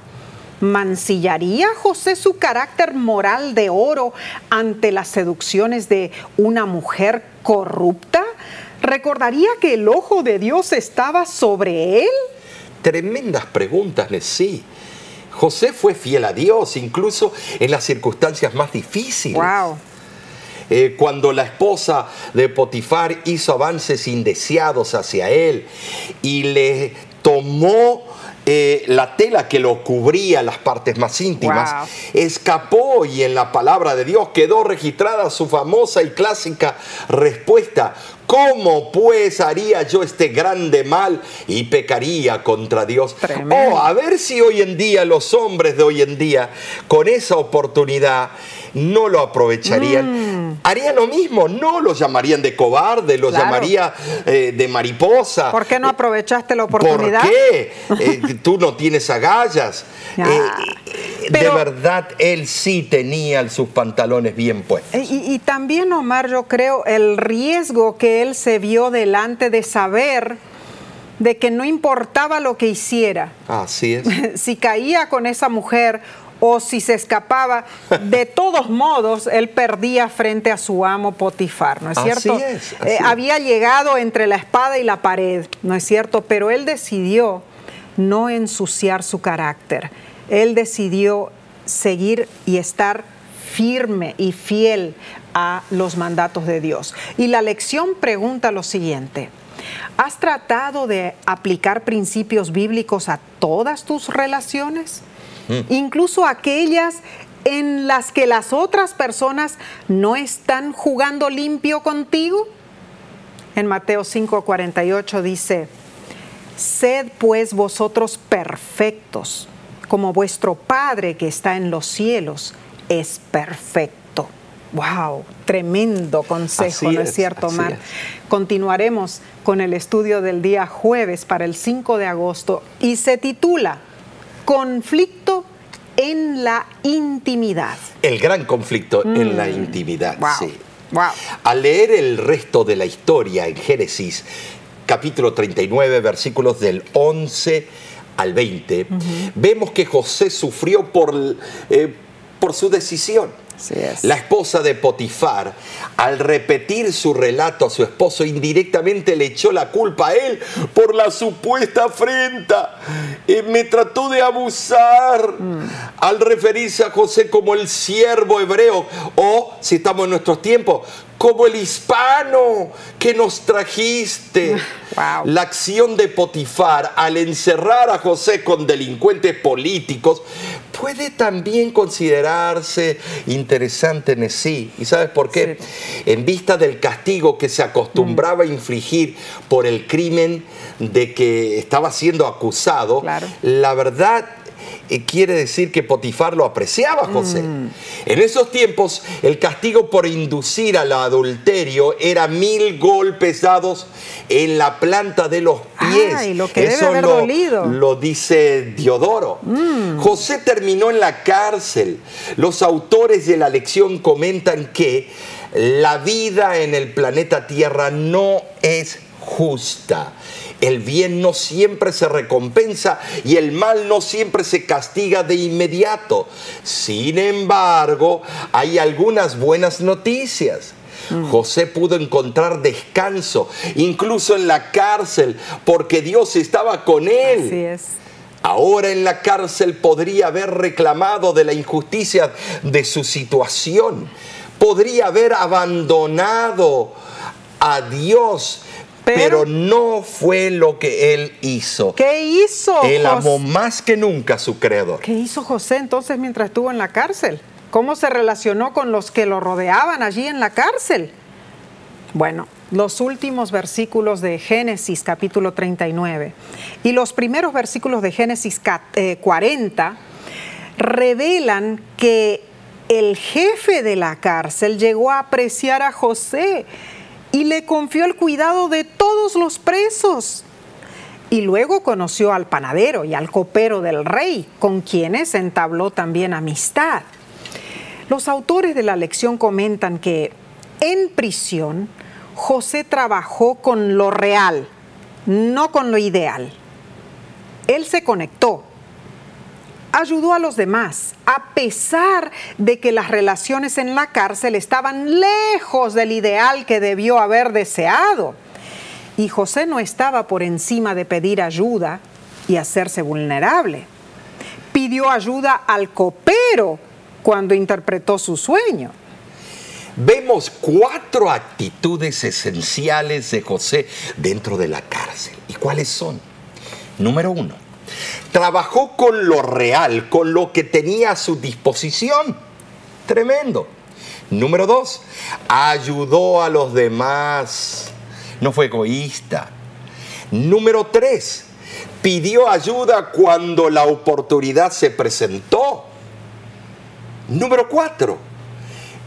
¿Mancillaría José su carácter moral de oro ante las seducciones de una mujer corrupta? ¿Recordaría que el ojo de Dios estaba sobre él? Tremendas preguntas, sí. José fue fiel a Dios, incluso en las circunstancias más difíciles. Wow. Eh, cuando la esposa de Potifar hizo avances indeseados hacia él y le tomó eh, la tela que lo cubría las partes más íntimas, escapó y en la palabra de Dios quedó registrada su famosa y clásica respuesta, ¿Cómo pues haría yo este grande mal y pecaría contra Dios? Oh, a ver si hoy en día los hombres de hoy en día, con esa oportunidad, no lo aprovecharían. Mm. Harían lo mismo, no lo llamarían de cobarde, lo llamaría eh, de mariposa. ¿Por qué no aprovechaste la oportunidad? ¿Por qué? Eh, tú no tienes agallas. Eh, de verdad, él sí tenía sus pantalones bien puestos. Y, y también, Omar, yo creo el riesgo que él se vio delante de saber de que no importaba lo que hiciera. Así es. si caía con esa mujer o si se escapaba, de todos modos él perdía frente a su amo Potifar, ¿no es cierto? Eh, había llegado entre la espada y la pared, ¿no es cierto? Pero él decidió no ensuciar su carácter. Él decidió seguir y estar firme y fiel a los mandatos de Dios. Y la lección pregunta lo siguiente. ¿Has tratado de aplicar principios bíblicos a todas tus relaciones? Mm. Incluso aquellas en las que las otras personas no están jugando limpio contigo? En Mateo 5:48 dice, Sed pues vosotros perfectos, como vuestro Padre que está en los cielos es perfecto. ¡Wow! Tremendo consejo, ¿no es, cierto, Mar? Continuaremos con el estudio del día jueves para el 5 de agosto y se titula conflicto en la intimidad. El gran conflicto en la mm. intimidad, sí. Wow. Al leer el resto de la historia en Génesis, capítulo 39, versículos del 11 al 20, vemos que José sufrió por, eh, por su decisión la esposa de Potifar, al repetir su relato a su esposo, indirectamente le echó la culpa a él por la supuesta afrenta. Eh, me trató de abusar mm. al referirse a José como el siervo hebreo o, si estamos en nuestros tiempos, como el hispano que nos trajiste. La acción de Potifar al encerrar a José con delincuentes políticos puede también considerarse interesante en sí. ¿Y sabes por qué? En vista del castigo que se acostumbraba a infligir por el crimen de que estaba siendo acusado, la verdad quiere decir que Potifar lo apreciaba a José. En esos tiempos, el castigo por inducir al adulterio era mil golpes dados en la planta de los pies. Ay, lo que debe haber dolido. lo dice Diodoro. José terminó en la cárcel. Los autores de la lección comentan que la vida en el planeta Tierra no es justa. El bien no siempre se recompensa y el mal no siempre se castiga de inmediato. Sin embargo, hay algunas buenas noticias. Mm. José pudo encontrar descanso, incluso en la cárcel, porque Dios estaba con él. Así es. Ahora en la cárcel podría haber reclamado de la injusticia de su situación. Podría haber abandonado a Dios, pero, Pero- no fue lo que él hizo. ¿Qué hizo? Él amó más que nunca a su creador. ¿Qué hizo José entonces mientras estuvo en la cárcel? ¿Cómo se relacionó con los que lo rodeaban allí en la cárcel? Bueno, los últimos versículos de Génesis capítulo 39 y los primeros versículos de Génesis ca- eh, 40 revelan que el jefe de la cárcel llegó a apreciar a José y le confió el cuidado de todos los presos. Y luego conoció al panadero y al copero del rey, con quienes entabló también amistad. Los autores de la lección comentan que en prisión José trabajó con lo real, no con lo ideal. Él se conectó, ayudó a los demás, a pesar de que las relaciones en la cárcel estaban lejos del ideal que debió haber deseado. Y José no estaba por encima de pedir ayuda y hacerse vulnerable. Pidió ayuda al copero cuando interpretó su sueño. Vemos cuatro actitudes esenciales de José dentro de la cárcel. ¿Y cuáles son? Número uno, trabajó con lo real, con lo que tenía a su disposición. Tremendo. Número dos, ayudó a los demás. No fue egoísta. Número tres, pidió ayuda cuando la oportunidad se presentó. Número cuatro,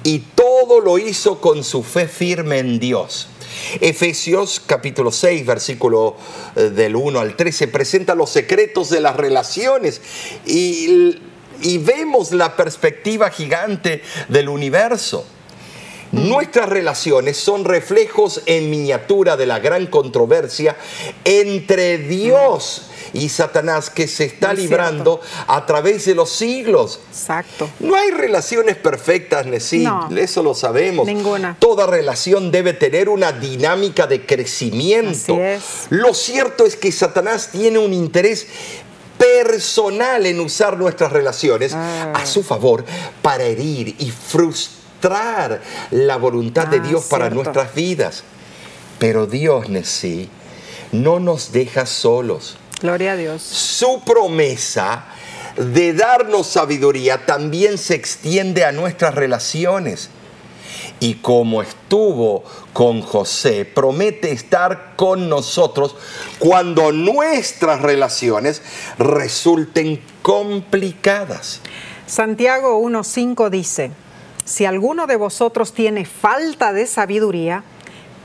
y todo lo hizo con su fe firme en Dios. Efesios capítulo 6, versículo eh, del 1 al 13, presenta los secretos de las relaciones y, y vemos la perspectiva gigante del universo. Nuestras relaciones son reflejos en miniatura de la gran controversia entre Dios y Satanás que se está librando a través de los siglos. Exacto. No hay relaciones perfectas, Nessie, No. eso lo sabemos. Ninguna. Toda relación debe tener una dinámica de crecimiento. Así es. Lo cierto es que Satanás tiene un interés personal en usar nuestras relaciones Ah. a su favor para herir y frustrar la voluntad de Ah, Dios para cierto. nuestras vidas. Pero Dios, Nessie, no nos deja solos Gloria a Dios. su promesa de darnos sabiduría también se extiende a nuestras relaciones. Y como estuvo con José, promete estar con nosotros cuando nuestras relaciones resulten complicadas. Santiago 1.5 dice, si alguno de vosotros tiene falta de sabiduría,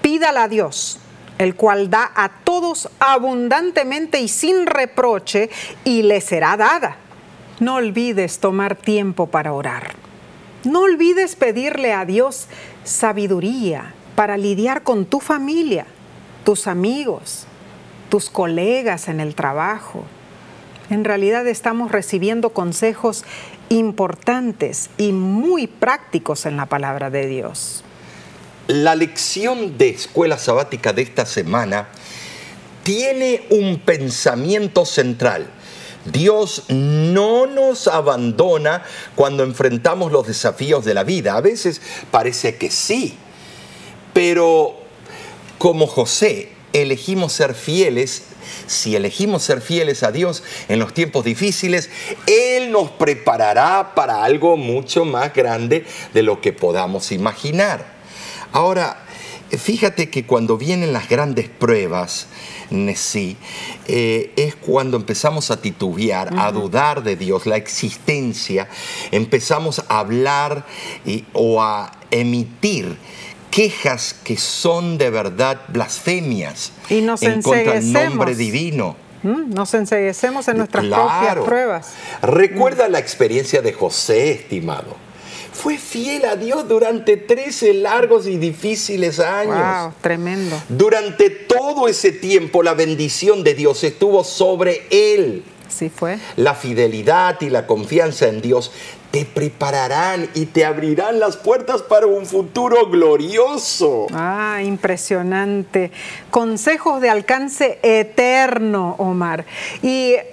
pídala a Dios, el cual da a todos abundantemente y sin reproche, y le será dada. No olvides tomar tiempo para orar. No olvides pedirle a Dios sabiduría para lidiar con tu familia, tus amigos, tus colegas en el trabajo. En realidad estamos recibiendo consejos importantes y muy prácticos en la palabra de Dios. La lección de escuela sabática de esta semana tiene un pensamiento central. Dios no nos abandona cuando enfrentamos los desafíos de la vida. A veces parece que sí, pero como José elegimos ser fieles, si elegimos ser fieles a Dios en los tiempos difíciles, Él nos preparará para algo mucho más grande de lo que podamos imaginar. Ahora, Fíjate que cuando vienen las grandes pruebas, sí, eh, es cuando empezamos a titubear, a dudar de Dios, la existencia, empezamos a hablar o a emitir quejas que son de verdad blasfemias y nos en contra del nombre divino. Mm, nos enseguecemos en nuestras propias pruebas. Recuerda la experiencia de José, estimado fue fiel a Dios durante 13 largos y difíciles años. Wow, tremendo. Durante todo ese tiempo la bendición de Dios estuvo sobre él. Sí fue. La fidelidad y la confianza en Dios te prepararán y te abrirán las puertas para un futuro glorioso. Ah, impresionante. Consejos de alcance eterno, Omar. Y eh,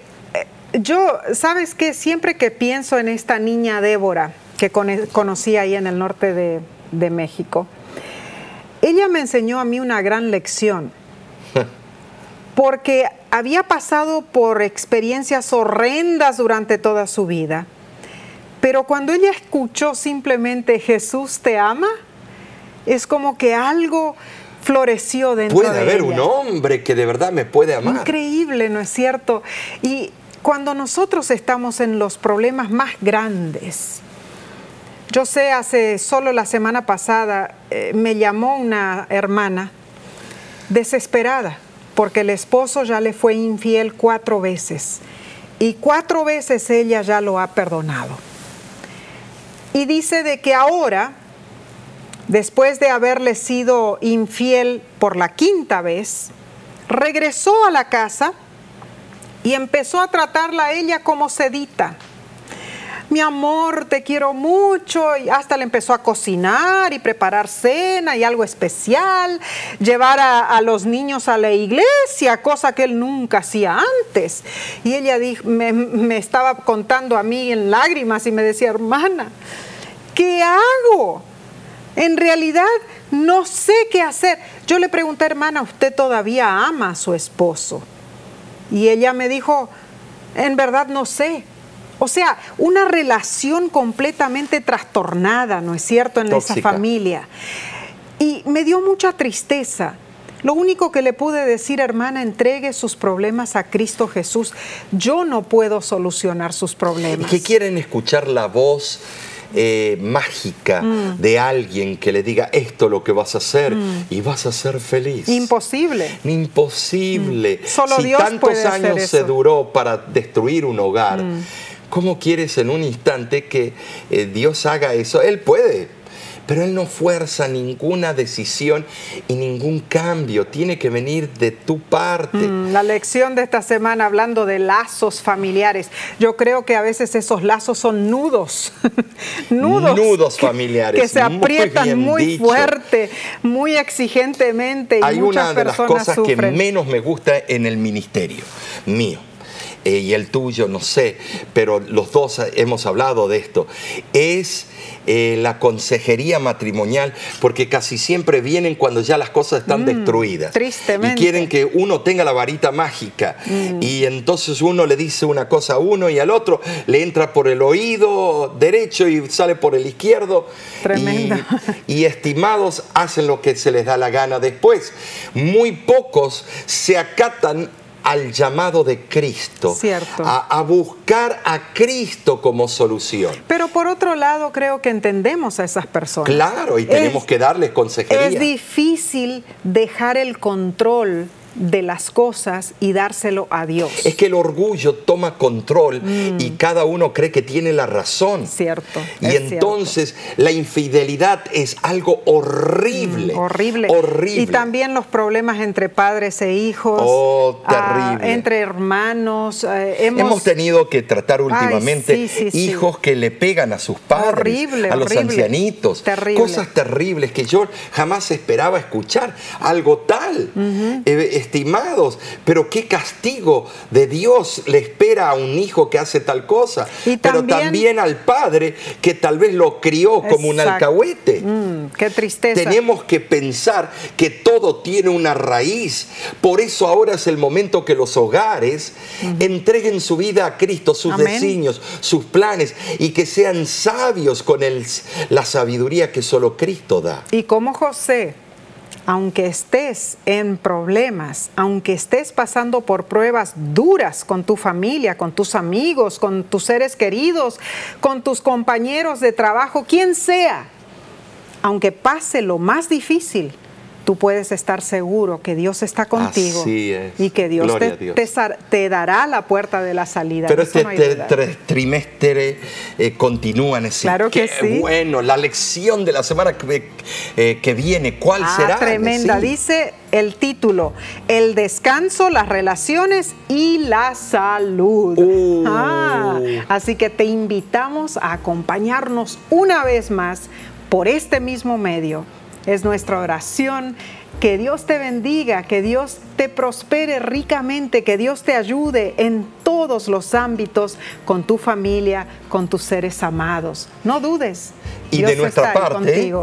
yo, ¿sabes qué? Siempre que pienso en esta niña Débora, que conocí ahí en el norte de, México, ella me enseñó a mí una gran lección, porque había pasado por experiencias horrendas durante toda su vida, pero cuando ella escuchó simplemente Jesús te ama, es como que algo floreció dentro de ella. Puede haber un hombre que de verdad me puede amar. Increíble, ¿no es cierto? Y cuando nosotros estamos en los problemas más grandes, yo sé, hace solo la semana pasada eh, me llamó una hermana desesperada porque el esposo ya le fue infiel cuatro veces y cuatro veces ella ya lo ha perdonado. Y dice de que ahora, después de haberle sido infiel por la quinta vez, regresó a la casa y empezó a tratarla a ella como sedita mi amor, te quiero mucho, y hasta le empezó a cocinar y preparar cena y algo especial, llevar a, los niños a la iglesia, cosa que él nunca hacía antes. Y ella dijo, me, me estaba contando a mí en lágrimas y me decía, hermana, ¿qué hago? En realidad no sé qué hacer. Yo le pregunté, hermana, ¿usted todavía ama a su esposo? Y ella me dijo, en verdad no sé. O sea, una relación completamente trastornada, ¿no es cierto?, en esa familia. Y me dio mucha tristeza. Lo único que le pude decir, hermana, entregue sus problemas a Cristo Jesús. Yo no puedo solucionar sus problemas. Que quieren escuchar la voz eh, mágica mm. de alguien que le diga esto lo que vas a hacer mm. y vas a ser feliz. Imposible. Imposible. Mm. Solo si tantos años se duró para destruir un hogar ¿Cómo quieres en un instante que eh, Dios haga eso? Él puede, pero Él no fuerza ninguna decisión y ningún cambio. Tiene que venir de tu parte. Mm, la lección de esta semana hablando de lazos familiares. Yo creo que a veces esos lazos son nudos. nudos. Nudos familiares. Que, se aprietan muy, fuerte, muy exigentemente. Y Hay una de las cosas que menos me gusta en el ministerio mío eh, y el tuyo, no sé, pero los dos hemos hablado de esto, es eh, la consejería matrimonial, porque casi siempre vienen cuando ya las cosas están mm, destruidas. Tristemente. Y quieren que uno tenga la varita mágica. Mm. Y entonces uno le dice una cosa a uno y al otro le entra por el oído derecho y sale por el izquierdo. Tremendo. y estimados hacen lo que se les da la gana después. Muy pocos se acatan al llamado de Cristo, Cierto. A, buscar a Cristo como solución. Pero por otro lado, creo que entendemos a esas personas. Claro, y tenemos que darles consejería. Es difícil dejar el control de las cosas y dárselo a Dios. Es que el orgullo toma control y mm. cada uno cree que tiene la razón. Cierto. Y entonces la infidelidad es algo horrible. Mm, horrible. Horrible. Y también los problemas entre padres e hijos. Oh, ah, terrible. entre hermanos. Eh, hemos... tenido que tratar últimamente hijos que le pegan a sus padres, horrible, a los ancianitos. Terrible. Cosas terribles que yo jamás esperaba escuchar. Algo tal estimados, pero qué castigo de Dios le espera a un hijo que hace tal cosa, pero también al padre que tal vez lo crió como un alcahuete. Mm, qué tristeza. Tenemos que pensar que todo tiene una raíz, por eso ahora es el momento que los hogares entreguen su vida a Cristo, sus designios, sus planes y que sean sabios con el, la sabiduría que solo Cristo da. Y como José aunque estés en problemas, aunque estés pasando por pruebas duras con tu familia, con tus amigos, con tus seres queridos, con tus compañeros de trabajo, quien sea, aunque pase lo más difícil, tú puedes estar seguro que Dios está contigo y que Dios te, dará la puerta de la salida. Pero este trimestre eh, continúa en ese. Claro que sí. Bueno, la lección de la semana que, eh, viene, ¿cuál ah, será? Tremenda, dice el título, el descanso, las relaciones y la salud. Uh. Ah, así que te invitamos a acompañarnos una vez más por este mismo medio es nuestra oración. Que Dios te bendiga, que Dios te prospere ricamente, que Dios te ayude en todos los ámbitos con tu familia, con tus seres amados. No dudes. Y de nuestra parte,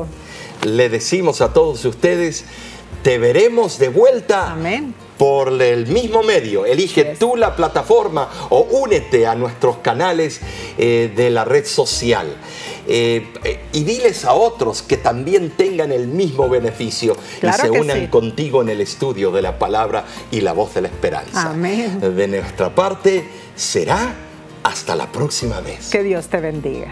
le decimos a todos ustedes, te veremos de vuelta. Amén por el mismo medio. Elige tú la plataforma o únete a nuestros canales eh, de la red social. Eh, y diles a otros que también tengan el mismo beneficio y se unan contigo en el estudio de la palabra y la voz de la esperanza. Amén. De nuestra parte será hasta la próxima vez. Que Dios te bendiga.